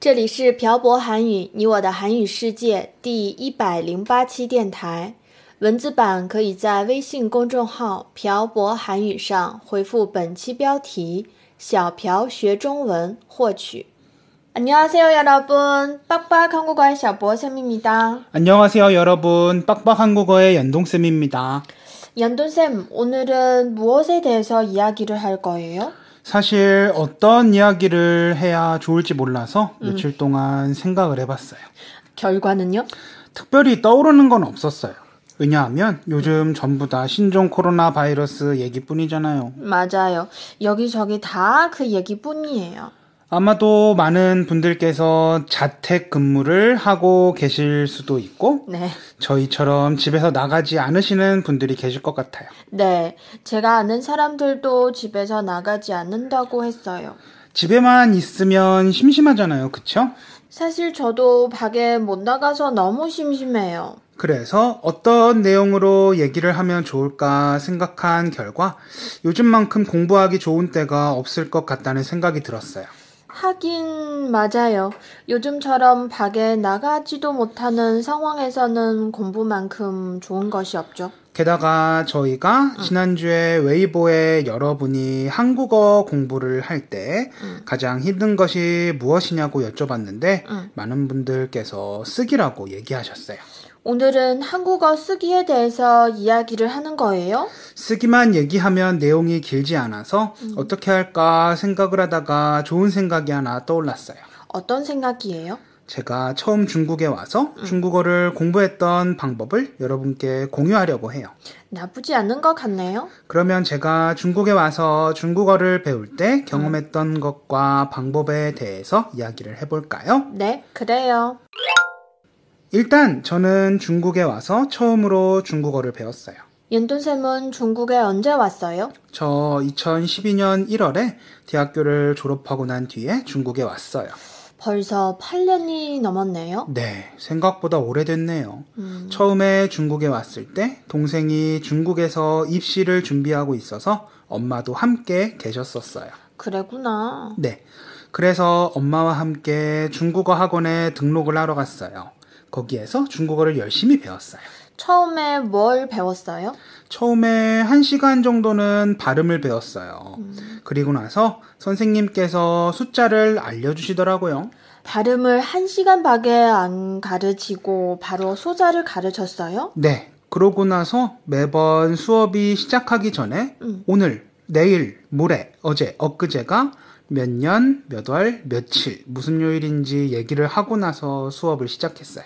这里是朴博韩语，你我的韩语世界第一百零八期电台。文字版可以在微信公众号“朴博韩语”上回复本期标题“小朴学中文”获取。안녕하세요여러분빡빡한국어의小博쌤입니다 안녕하세요, 여러분. 빡빡 한국어의 연동쌤입니다. 연돈쌤, 오늘은 무엇에 대해서 이야기를 할 거예요? 사실 어떤 이야기를 해야 좋을지 몰라서 며칠 동안 생각을 해봤어요. 결과는요? 특별히 떠오르는 건 없었어요. 왜냐하면 요즘 전부 다 신종 코로나 바이러스 얘기뿐이잖아요. 맞아요. 여기저기 다 그 얘기뿐이에요. 아마도 많은 분들께서 자택 근무를 하고 계실 수도 있고, 네. 저희처럼 집에서 나가지 않으시는 분들이 계실 것 같아요. 네. 제가 아는 사람들도 집에서 나가지 않는다고 했어요. 집에만 있으면 심심하잖아요. 그쵸? 사실 저도 밖에 못 나가서 너무 심심해요. 그래서 어떤 내용으로 얘기를 하면 좋을까 생각한 결과 요즘만큼 공부하기 좋은 때가 없을 것 같다는 생각이 들었어요. 하긴 맞아요. 요즘처럼 밖에 나가지도 못하는 상황에서는 공부만큼 좋은 것이 없죠. 게다가 저희가 지난주에 웨이보에 여러분이 한국어 공부를 할때 가장 힘든 것이 무엇이냐고 여쭤봤는데 응. 많은 분들께서 쓰기라고 얘기하셨어요. 오늘은 한국어 쓰기에 대해서 이야기를 하는 거예요? 쓰기만 얘기하면 내용이 길지 않아서 어떻게 할까 생각을 하다가 좋은 생각이 하나 떠올랐어요. 어떤 생각이에요? 제가 처음 중국에 와서 중국어를 공부했던 방법을 여러분께 공유하려고 해요. 나쁘지 않은 것 같네요. 그러면 제가 중국에 와서 중국어를 배울 때 경험했던 것과 방법에 대해서 이야기를 해볼까요? 네, 그래요. 일단 저는 중국에 와서 처음으로 중국어를 배웠어요. 연돈쌤은 중국에 언제 왔어요? 저 2012년 1월에 대학교를 졸업하고 난 뒤에 중국에 왔어요. 벌써 8년이 넘었네요. 네, 생각보다 오래됐네요. 음, 처음에 중국에 왔을 때 동생이 중국에서 입시를 준비하고 있어서 엄마도 함께 계셨었어요. 그래구나. 네. 그래서 엄마와 함께 중국어 학원에 등록을 하러 갔어요. 거기에서 중국어를 열심히 배웠어요. 처음에 뭘 배웠어요? 처음에 한 시간 정도는 발음을 배웠어요. 그리고 나서 선생님께서 숫자를 알려주시더라고요. 발음을 한 시간 밖에 안 가르치고 바로 소자를 가르쳤어요? 네. 그러고 나서 매번 수업이 시작하기 전에 음. 오늘, 내일, 모레, 어제, 엊그제가 몇 년, 몇 월, 며칠, 무슨 요일인지 얘기를 하고 나서 수업을 시작했어요.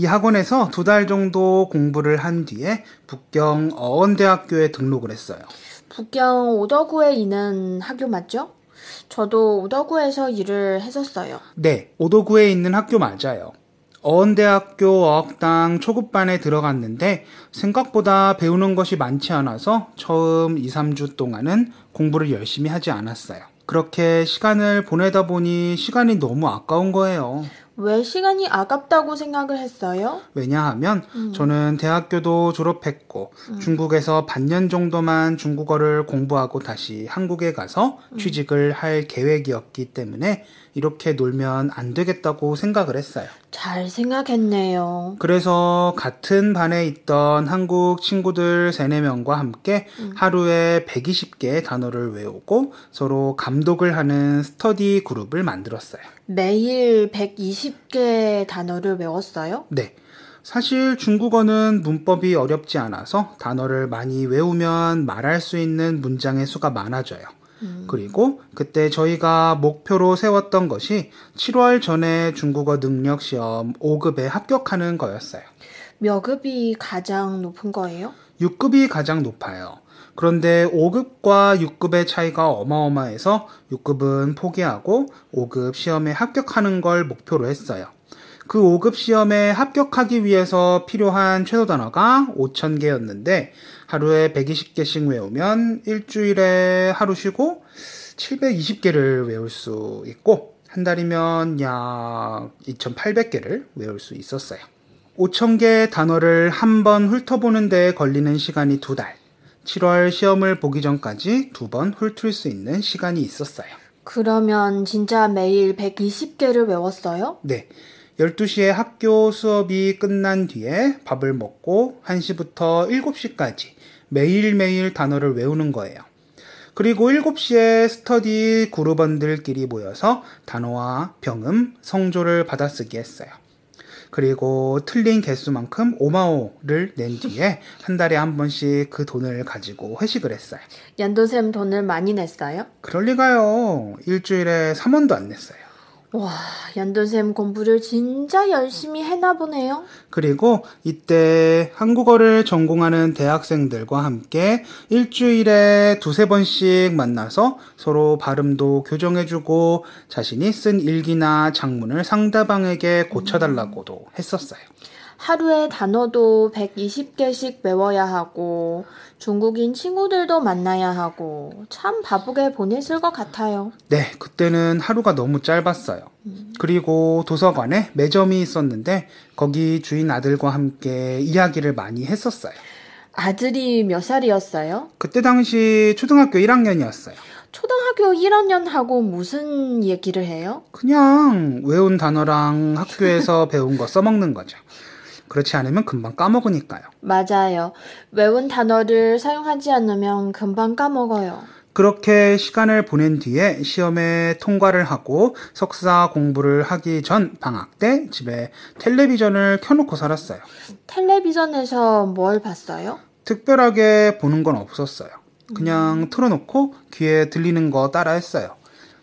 이 학원에서 두 달 정도 공부를 한 뒤에 북경 어원대학교에 등록을 했어요. 북경 오더구에 있는 학교 맞죠? 저도 오더구에서 일을 했었어요. 네, 오도구에 있는 학교 맞아요. 어원대학교 어학당 초급반에 들어갔는데 생각보다 배우는 것이 많지 않아서 처음 2, 3주 동안은 공부를 열심히 하지 않았어요. 그렇게 시간을 보내다 보니 시간이 너무 아까운 거예요. 왜 시간이 아깝다고 생각을 했어요? 왜냐하면 저는 대학교도 졸업했고 중국에서 반년 정도만 중국어를 공부하고 다시 한국에 가서 취직을 할 계획이었기 때문에 이렇게 놀면 안 되겠다고 생각을 했어요. 잘 생각했네요. 그래서 같은 반에 있던 한국 친구들 3, 4명과 함께 하루에 120개의 단어를 외우고 서로 감독을 하는 스터디 그룹을 만들었어요. 매일 120개 단어를 외웠어요? 네. 사실 중국어는 문법이 어렵지 않아서 단어를 많이 외우면 말할 수 있는 문장의 수가 많아져요. 그리고 그때 저희가 목표로 세웠던 것이 7월 전에 중국어 능력 시험 5급에 합격하는 거였어요. 몇 급이 가장 높은 거예요? 6급이 가장 높아요. 그런데 5급과 6급의 차이가 어마어마해서 6급은 포기하고 5급 시험에 합격하는 걸 목표로 했어요. 그 5급 시험에 합격하기 위해서 필요한 최소 단어가 5,000개였는데 하루에 120개씩 외우면 일주일에 하루 쉬고 720개를 외울 수 있고 한 달이면 약 2,800개를 외울 수 있었어요. 5,000개 단어를 한 번 훑어보는 데 걸리는 시간이 두 달. 7월 시험을 보기 전까지 두 번 훑을 수 있는 시간이 있었어요. 그러면 진짜 매일 120개를 외웠어요? 네. 12시에 학교 수업이 끝난 뒤에 밥을 먹고 1시부터 7시까지 매일매일 단어를 외우는 거예요. 그리고 7시에 스터디 그룹원들끼리 모여서 단어와 병음, 성조를 받아쓰기 했어요. 그리고 틀린 개수만큼 오마오를 낸 뒤에 한 달에 한 번씩 그 돈을 가지고 회식을 했어요. 연도쌤 돈을 많이 냈어요? 그럴 리가요. 일주일에 3원도 안 냈어요. 와, 연도쌤 공부를 진짜 열심히 했나 보네요. 그리고 이때 한국어를 전공하는 대학생들과 함께 일주일에 두세 번씩 만나서 서로 발음도 교정해주고 자신이 쓴 일기나 장문을 상대방에게 고쳐달라고도 했었어요. 하루에 단어도 120개씩 외워야 하고 중국인 친구들도 만나야 하고 참 바쁘게 보냈을 것 같아요. 네, 그때는 하루가 너무 짧았어요. 그리고 도서관에 매점이 있었는데 거기 주인 아들과 함께 이야기를 많이 했었어요. 아들이 몇 살이었어요? 그때 당시 초등학교 1학년이었어요. 초등학교 1학년하고 무슨 얘기를 해요? 그냥 외운 단어랑 학교에서 배운 거 써먹는 거죠. 그렇지 않으면 금방 까먹으니까요. 맞아요. 외운 단어를 사용하지 않으면 금방 까먹어요. 그렇게 시간을 보낸 뒤에 시험에 통과를 하고 석사 공부를 하기 전 방학 때 집에 텔레비전을 켜놓고 살았어요. 텔레비전에서 뭘 봤어요? 특별하게 보는 건 없었어요. 그냥 틀어놓고 귀에 들리는 거 따라 했어요.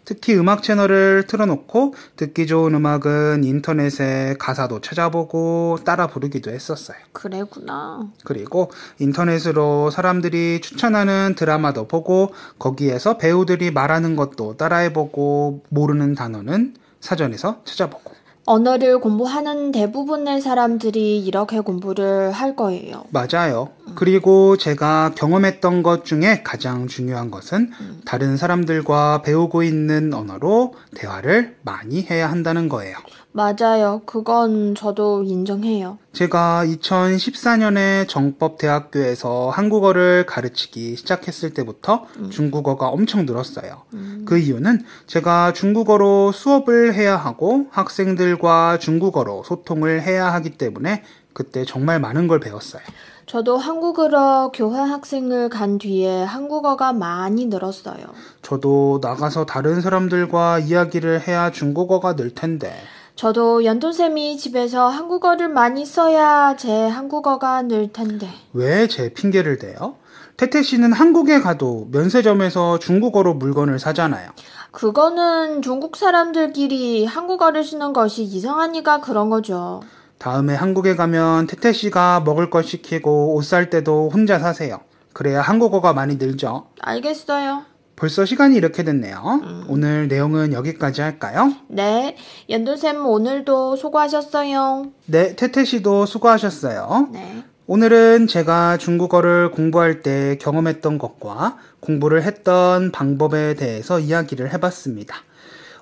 특히 음악 채널을 틀어놓고 듣기 좋은 음악은 인터넷에 가사도 찾아보고 따라 부르기도 했었어요. 그래구나. 그리고 인터넷으로 사람들이 추천하는 드라마도 보고 거기에서 배우들이 말하는 것도 따라해보고 모르는 단어는 사전에서 찾아보고 언어를 공부하는 대부분의 사람들이 이렇게 공부를 할 거예요. 맞아요. 그리고 제가 경험했던 것 중에 가장 중요한 것은 다른 사람들과 배우고 있는 언어로 대화를 많이 해야 한다는 거예요. 맞아요. 그건 저도 인정해요. 제가 2014년에 정법대학교에서 한국어를 가르치기 시작했을 때부터 중국어가 엄청 늘었어요. 그 이유는 제가 중국어로 수업을 해야 하고 학생들과 중국어로 소통을 해야 하기 때문에 그때 정말 많은 걸 배웠어요. 저도 한국어로 교환 학생을 간 뒤에 한국어가 많이 늘었어요. 저도 나가서 다른 사람들과 이야기를 해야 중국어가 늘 텐데. 저도 연돈쌤이 집에서 한국어를 많이 써야 제 한국어가 늘 텐데. 왜 제 핑계를 대요? 태태 씨는 한국에 가도 면세점에서 중국어로 물건을 사잖아요. 그거는 중국 사람들끼리 한국어를 쓰는 것이 이상하니까 그런 거죠. 다음에 한국에 가면 태태 씨가 먹을 걸 시키고 옷 살 때도 혼자 사세요. 그래야 한국어가 많이 늘죠. 알겠어요. 벌써 시간이 이렇게 됐네요. 오늘 내용은 여기까지 할까요? 네, 연돈쌤 오늘도 수고하셨어요. 네, 태태 씨도 수고하셨어요. 네. 오늘은 제가 중국어를 공부할 때 경험했던 것과 공부를 했던 방법에 대해서 이야기를 해봤습니다.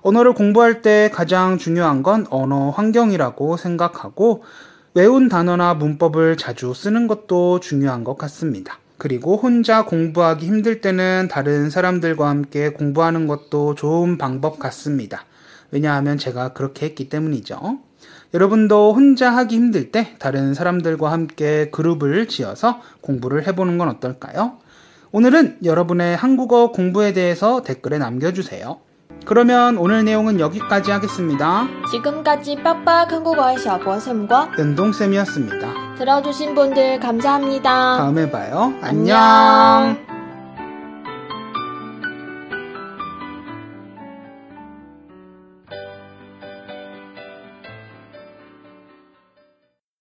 언어를 공부할 때 가장 중요한 건 언어 환경이라고 생각하고 외운 단어나 문법을 자주 쓰는 것도 중요한 것 같습니다. 그리고 혼자 공부하기 힘들 때는 다른 사람들과 함께 공부하는 것도 좋은 방법 같습니다. 왜냐하면 제가 그렇게 했기 때문이죠. 여러분도 혼자 하기 힘들 때 다른 사람들과 함께 그룹을 지어서 공부를 해보는 건 어떨까요? 오늘은 여러분의 한국어 공부에 대해서 댓글에 남겨주세요. 그러면 오늘 내용은 여기까지 하겠습니다. 지금까지 빡빡 한국어의 샤버쌤과 연동쌤이었습니다. 들어주신 분들 감사합니다. 다음에 봐요. 안녕. 안녕.